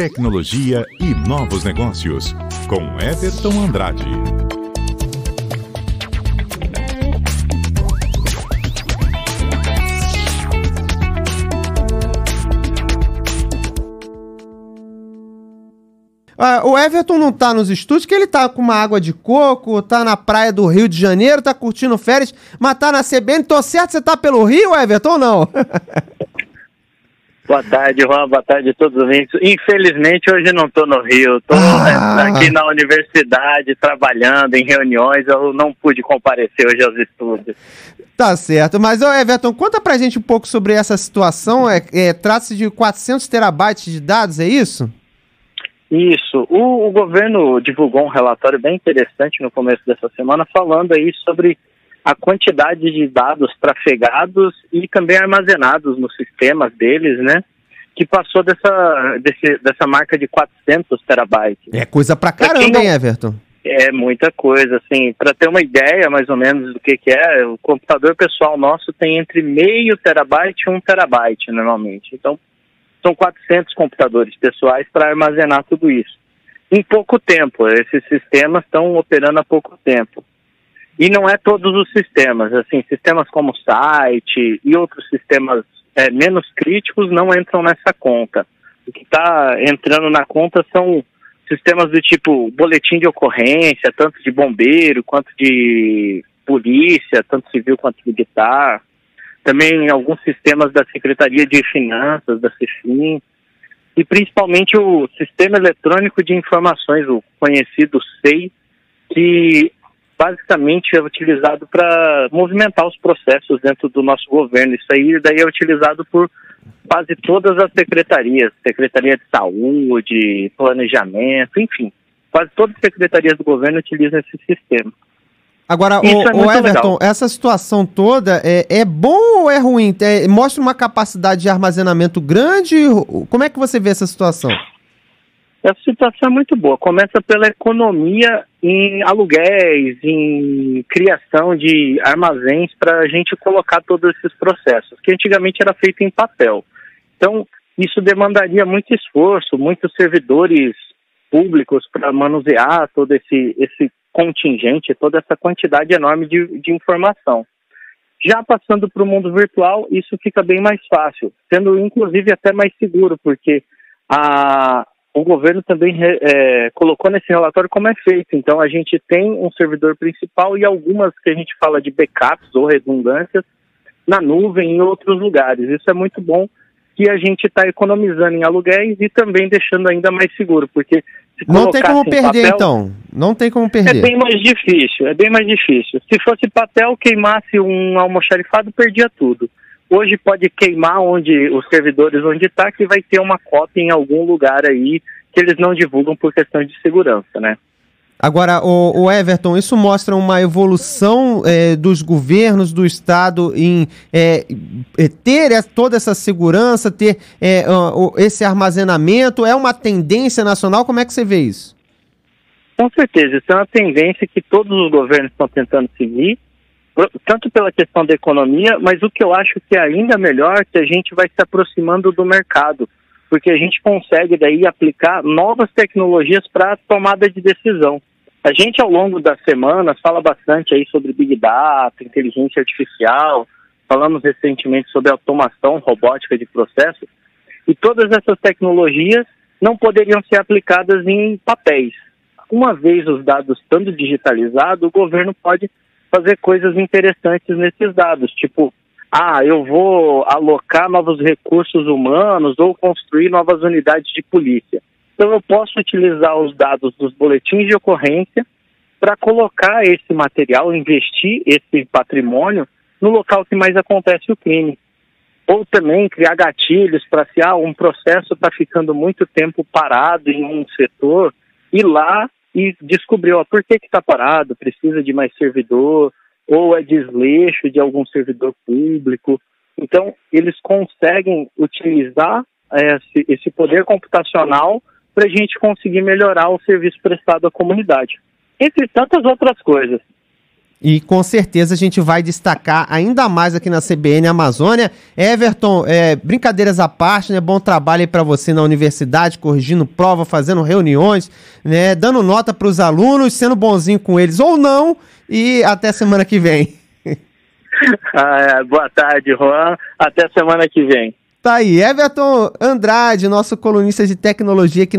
tecnologia e novos negócios, com Everton Andrade. Ah, o Everton não tá nos estúdios, que ele tá com uma água de coco, tá na praia do Rio de Janeiro, tá curtindo férias, mas tá na CBN. Tô certo, você tá pelo Rio, Everton, ou não? Boa tarde, Juan. Boa tarde a todos os ouvintes. Infelizmente, hoje não estou no Rio. Estou Ah. aqui na universidade, trabalhando em reuniões. Eu não pude comparecer hoje aos estudos. Tá certo, mas ô Everton, conta pra gente um pouco sobre essa situação. É, é, Trata-se de 400 terabytes de dados, é isso? Isso. O, o governo divulgou um relatório bem interessante no começo dessa semana, falando aí sobre a quantidade de dados trafegados e também armazenados nos sistemas deles, né? Que passou dessa, desse, dessa marca de 400 terabytes. É coisa pra Pra caramba, não- hein, Everton? É muita coisa, assim, para ter uma ideia mais ou menos do que, que é, o computador pessoal nosso tem entre meio terabyte e um terabyte normalmente. Então, são 400 computadores pessoais para armazenar tudo isso. Em pouco tempo, esses sistemas estão operando há pouco tempo. E não é todos os sistemas, assim, sistemas como site e outros sistemas é, menos críticos não entram nessa conta. O que está entrando na conta são sistemas do tipo boletim de ocorrência, tanto de bombeiro quanto de polícia, tanto civil quanto militar. Também alguns sistemas da Secretaria de Finanças, da CEFIM. E principalmente o Sistema Eletrônico de Informações, o conhecido SEI, que basicamente é utilizado para movimentar os processos dentro do nosso governo. Isso aí daí é utilizado por quase todas as secretarias, Secretaria de Saúde, Planejamento, enfim. Quase todas as secretarias do governo utilizam esse sistema. Agora, Isso o, é muito Everton, legal. essa situação toda é, é bom ou é ruim? É, mostra uma capacidade de armazenamento grande? Como é que você vê essa situação? Essa situação é muito boa. Começa pela economia em aluguéis, em criação de armazéns para a gente colocar todos esses processos, que antigamente era feito em papel. Então, isso demandaria muito esforço, muitos servidores públicos para manusear todo esse, esse contingente, toda essa quantidade enorme de, de informação. Já passando para o mundo virtual, isso fica bem mais fácil, sendo inclusive até mais seguro, porque a, o governo também é, colocou nesse relatório como é feito. Então, a gente tem um servidor principal e algumas que a gente fala de backups ou redundâncias na nuvem em outros lugares. Isso é muito bom que a gente está economizando em aluguéis e também deixando ainda mais seguro, porque se Não tem como perder, papel- então. Não tem como é perder. bem mais difícil, é bem mais difícil. Se fosse papel, queimasse um almoxarifado, perdia tudo. Hoje pode queimar onde os servidores onde está, que vai ter uma cópia em algum lugar aí que eles não divulgam por questão de segurança, né? Agora, o, o Everton, isso mostra uma evolução é, dos governos do Estado em é, é, ter toda essa segurança, ter é, esse armazenamento. É uma tendência nacional? Como é que você vê isso? Com certeza, isso é uma tendência que todos os governos estão tentando seguir, tanto pela questão da economia, mas o que eu acho que é ainda melhor é que a gente vai se aproximando do mercado, porque a gente consegue daí aplicar novas tecnologias para tomada de decisão. A gente, ao longo das semanas, fala bastante aí sobre Big Data, inteligência artificial, falamos recentemente sobre automação robótica de processos, e todas essas tecnologias não poderiam ser aplicadas em papéis. Uma vez os dados estando digitalizados, o governo pode fazer coisas interessantes nesses dados, tipo, ah, eu vou alocar novos recursos humanos ou construir novas unidades de polícia. Então eu posso utilizar os dados dos boletins de ocorrência para colocar esse material, investir esse patrimônio no local que mais acontece o crime. Ou também criar gatilhos para se ah, um processo está ficando muito tempo parado em um setor, ir lá e descobrir ó, por que está parado, precisa de mais servidor, ou é desleixo de algum servidor público. Então, eles conseguem utilizar eh, esse, esse poder computacional para a gente conseguir melhorar o serviço prestado à comunidade. Entre tantas outras coisas. E com certeza a gente vai destacar ainda mais aqui na CBN Amazônia. Everton, é, brincadeiras à parte, né? Bom trabalho aí para você na universidade, corrigindo prova, fazendo reuniões, né? Dando nota para os alunos, sendo bonzinho com eles ou não. E até semana que vem. ah, é, boa tarde, Juan. Até semana que vem. Tá aí, Everton Andrade, nosso colunista de tecnologia aqui na